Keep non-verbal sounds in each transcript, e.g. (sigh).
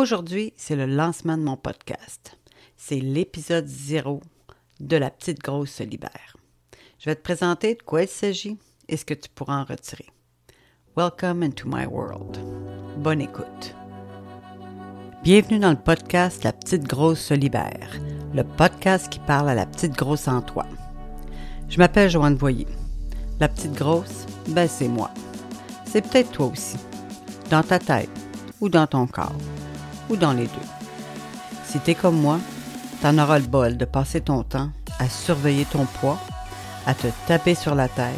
Aujourd'hui, c'est le lancement de mon podcast. C'est l'épisode zéro de La petite grosse se libère. Je vais te présenter de quoi il s'agit et ce que tu pourras en retirer. Welcome into my world. Bonne écoute. Bienvenue dans le podcast La petite grosse se libère, le podcast qui parle à la petite grosse en toi. Je m'appelle Joanne Voyer. La petite grosse, ben c'est moi. C'est peut-être toi aussi, dans ta tête ou dans ton corps ou dans les deux. Si t'es comme moi, t'en auras le bol de passer ton temps à surveiller ton poids, à te taper sur la tête,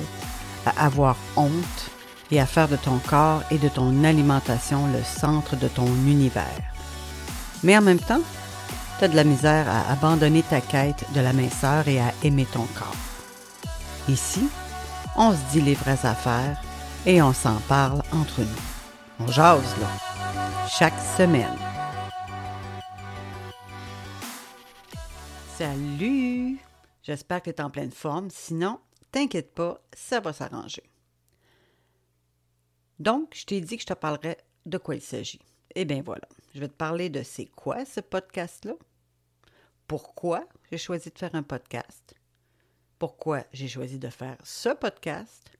à avoir honte et à faire de ton corps et de ton alimentation le centre de ton univers. Mais en même temps, t'as de la misère à abandonner ta quête de la minceur et à aimer ton corps. Ici, on se dit les vraies affaires et on s'en parle entre nous. On jase là, chaque semaine. Salut! J'espère que tu es en pleine forme. Sinon, t'inquiète pas, ça va s'arranger. Donc, je t'ai dit que je te parlerais de quoi il s'agit. Eh bien voilà, je vais te parler de c'est quoi ce podcast-là, pourquoi j'ai choisi de faire un podcast, pourquoi j'ai choisi de faire ce podcast,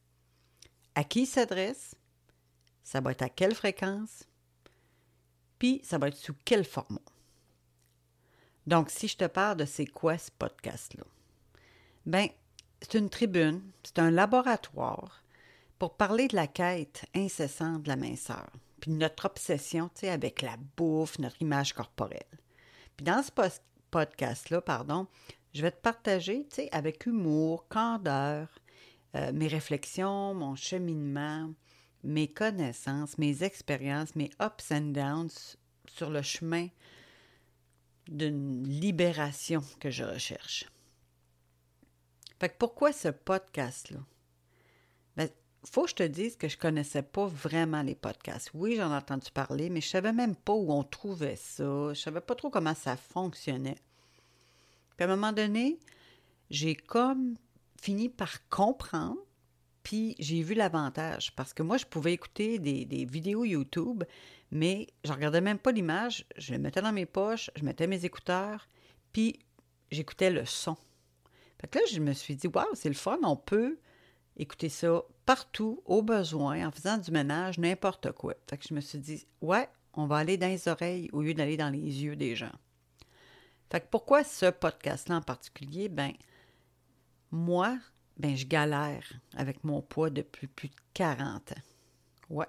à qui s'adresse, ça va être à quelle fréquence, puis ça va être sous quel format. Donc, si je te parle de c'est quoi ce podcast-là, ben, c'est une tribune, c'est un laboratoire pour parler de la quête incessante de la minceur, puis notre obsession, tu sais, avec la bouffe, notre image corporelle. Puis dans ce podcast-là, pardon, je vais te partager, tu sais, avec humour, candeur, euh, mes réflexions, mon cheminement, mes connaissances, mes expériences, mes ups and downs sur le chemin d'une libération que je recherche. Fait que pourquoi ce podcast-là? Ben, faut que je te dise que je connaissais pas vraiment les podcasts. Oui, j'en ai entendu parler, mais je savais même pas où on trouvait ça. Je savais pas trop comment ça fonctionnait. Puis à un moment donné, j'ai comme fini par comprendre, puis j'ai vu l'avantage. Parce que moi, je pouvais écouter des, vidéos YouTube mais je regardais même pas l'image, je le mettais dans mes poches, je mettais mes écouteurs, puis j'écoutais le son. Fait que là, je me suis dit, waouh, c'est le fun, on peut écouter ça partout, au besoin, en faisant du ménage, n'importe quoi. Fait que je me suis dit, ouais, on va aller dans les oreilles au lieu d'aller dans les yeux des gens. Fait que pourquoi ce podcast-là en particulier? Ben, moi, ben, je galère avec mon poids depuis plus de 40 ans. Ouais,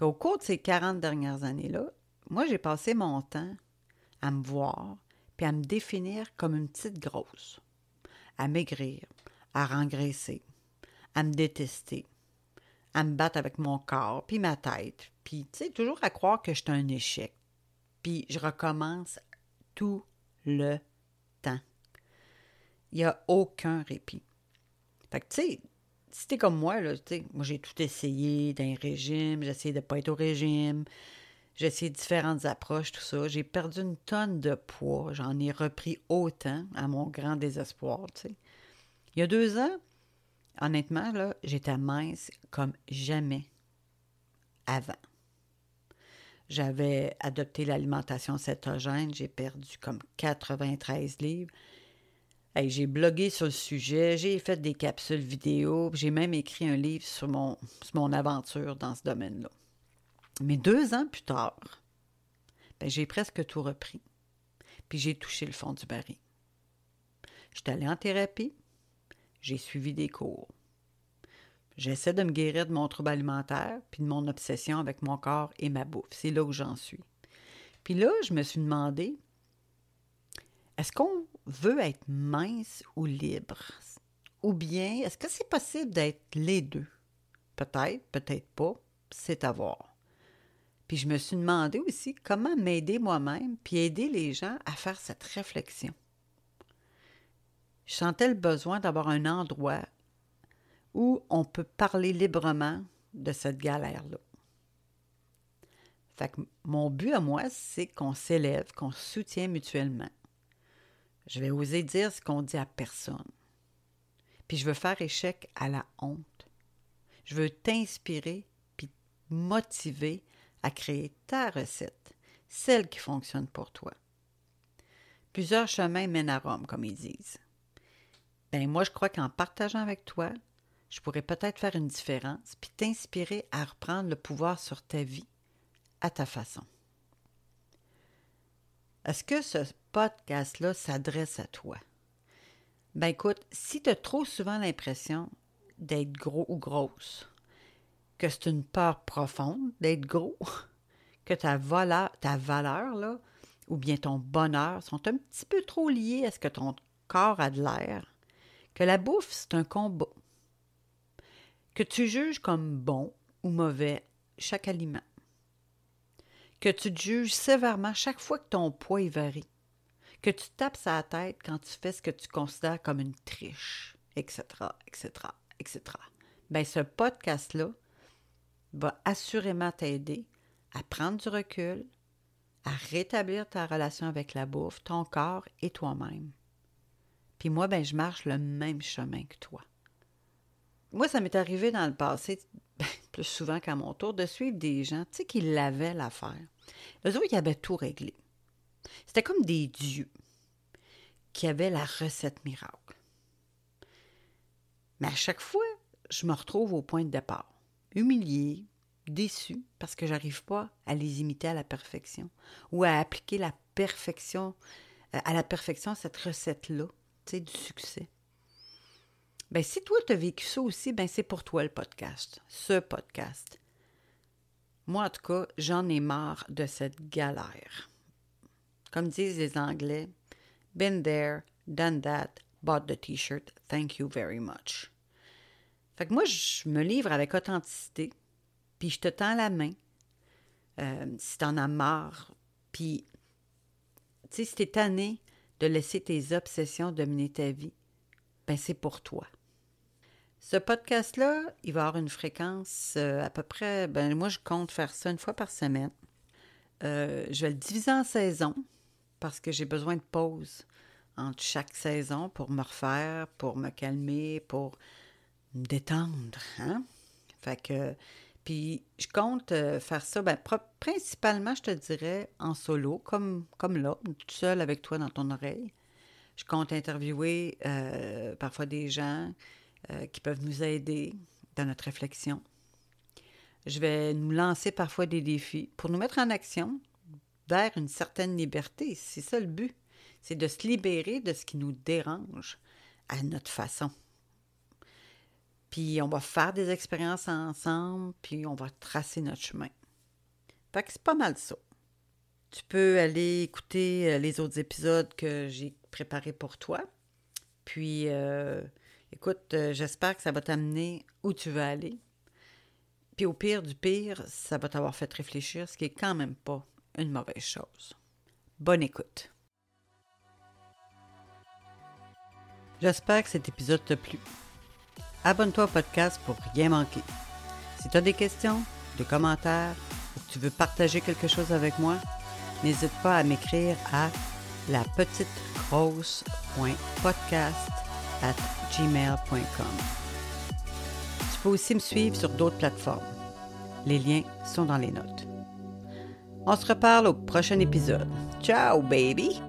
au cours de ces 40 dernières années-là, moi, j'ai passé mon temps à me voir puis à me définir comme une petite grosse, à maigrir, à rengraisser, à me détester, à me battre avec mon corps puis ma tête, puis, tu sais, toujours à croire que j'étais un échec. Puis je recommence tout le temps. Il n'y a aucun répit. Fait que, tu sais, si t'es comme moi, là, moi j'ai tout essayé d'un régime, j'ai essayé de ne pas être au régime, j'ai essayé différentes approches, tout ça. J'ai perdu une tonne de poids, j'en ai repris autant à mon grand désespoir. sais. Il y a deux ans, honnêtement, là, j'étais mince comme jamais avant. J'avais adopté l'alimentation cétogène, j'ai perdu comme 93 livres j'ai blogué sur le sujet, j'ai fait des capsules vidéo, j'ai même écrit un livre sur mon, aventure dans ce domaine-là. Mais deux ans plus tard, ben, j'ai presque tout repris. Puis j'ai touché le fond du baril. J'étais allée en thérapie, j'ai suivi des cours. J'essaie de me guérir de mon trouble alimentaire, puis de mon obsession avec mon corps et ma bouffe. C'est là où j'en suis. Puis là, je me suis demandé, est-ce qu'on veut être mince ou libre? Ou bien, est-ce que c'est possible d'être les deux? Peut-être, peut-être pas, c'est à voir. Puis je me suis demandé aussi comment m'aider moi-même, puis aider les gens à faire cette réflexion. Je sentais le besoin d'avoir un endroit où on peut parler librement de cette galère-là. Fait que mon but à moi, c'est qu'on s'élève, qu'on soutient mutuellement. Je vais oser dire ce qu'on dit à personne. Puis je veux faire échec à la honte. Je veux t'inspirer puis motiver à créer ta recette, celle qui fonctionne pour toi. Plusieurs chemins mènent à Rome, comme ils disent. Ben moi, je crois qu'en partageant avec toi, je pourrais peut-être faire une différence puis t'inspirer à reprendre le pouvoir sur ta vie à ta façon. Est-ce que ce podcast-là s'adresse à toi? Ben écoute, si tu as trop souvent l'impression d'être gros ou grosse, que c'est une peur profonde d'être gros, (laughs) que ta valeur, ta valeur ou bien ton bonheur sont un petit peu trop liés à ce que ton corps a de l'air, que la bouffe, c'est un combat, que tu juges comme bon ou mauvais chaque aliment, que tu te juges sévèrement chaque fois que ton poids varie, que tu tapes sa tête quand tu fais ce que tu considères comme une triche, etc., etc., etc. Bien, ce podcast-là va assurément t'aider à prendre du recul, à rétablir ta relation avec la bouffe, ton corps et toi-même. Puis moi, ben, je marche le même chemin que toi. Moi, ça m'est arrivé dans le passé, (laughs) ben, plus souvent qu'à mon tour, de suivre des gens, tu sais, qui l'avaient l'affaire. Eux autres, ils avaient tout réglé. C'était comme des dieux qui avaient la recette miracle. Mais à chaque fois, je me retrouve au point de départ, humilié, déçu, parce que j'arrive pas à les imiter à la perfection ou à appliquer la perfection, euh, à la perfection cette recette-là, tu sais, du succès. Ben, si toi, tu as vécu ça aussi, ben, c'est pour toi le podcast, ce podcast. Moi, en tout cas, j'en ai marre de cette galère. Comme disent les Anglais, been there, done that, bought the t-shirt, thank you very much. Fait que moi, je me livre avec authenticité, puis je te tends la main euh, si t'en as marre, puis, tu si t'es tanné de laisser tes obsessions dominer ta vie, ben c'est pour toi. Ce podcast-là, il va avoir une fréquence euh, à peu près, ben moi je compte faire ça une fois par semaine. Euh, je vais le diviser en saisons parce que j'ai besoin de pause entre chaque saison pour me refaire, pour me calmer, pour me détendre. Hein? Fait puis je compte euh, faire ça, ben, principalement, je te dirais, en solo, comme, comme là, tout seul avec toi dans ton oreille. Je compte interviewer parfois des gens euh, qui peuvent nous aider dans notre réflexion. Je vais nous lancer parfois des défis pour nous mettre en action vers une certaine liberté. C'est ça le but. C'est de se libérer de ce qui nous dérange à notre façon. Puis on va faire des expériences ensemble, puis on va tracer notre chemin. Fait que c'est pas mal ça. Tu peux aller écouter euh, les autres épisodes que j'ai préparés pour toi. Puis euh, Écoute, euh, j'espère que ça va t'amener où tu veux aller. Puis au pire du pire, ça va t'avoir fait réfléchir, ce qui est quand même pas une mauvaise chose. Bonne écoute. J'espère que cet épisode t'a plu. Abonne-toi au podcast pour rien manquer. Si tu as des questions, des commentaires ou que tu veux partager quelque chose avec moi, n'hésite pas à m'écrire à la petite gmail.com. Tu peux aussi me suivre sur d'autres plateformes. Les liens sont dans les notes. On se reparle au prochain épisode. Ciao, baby!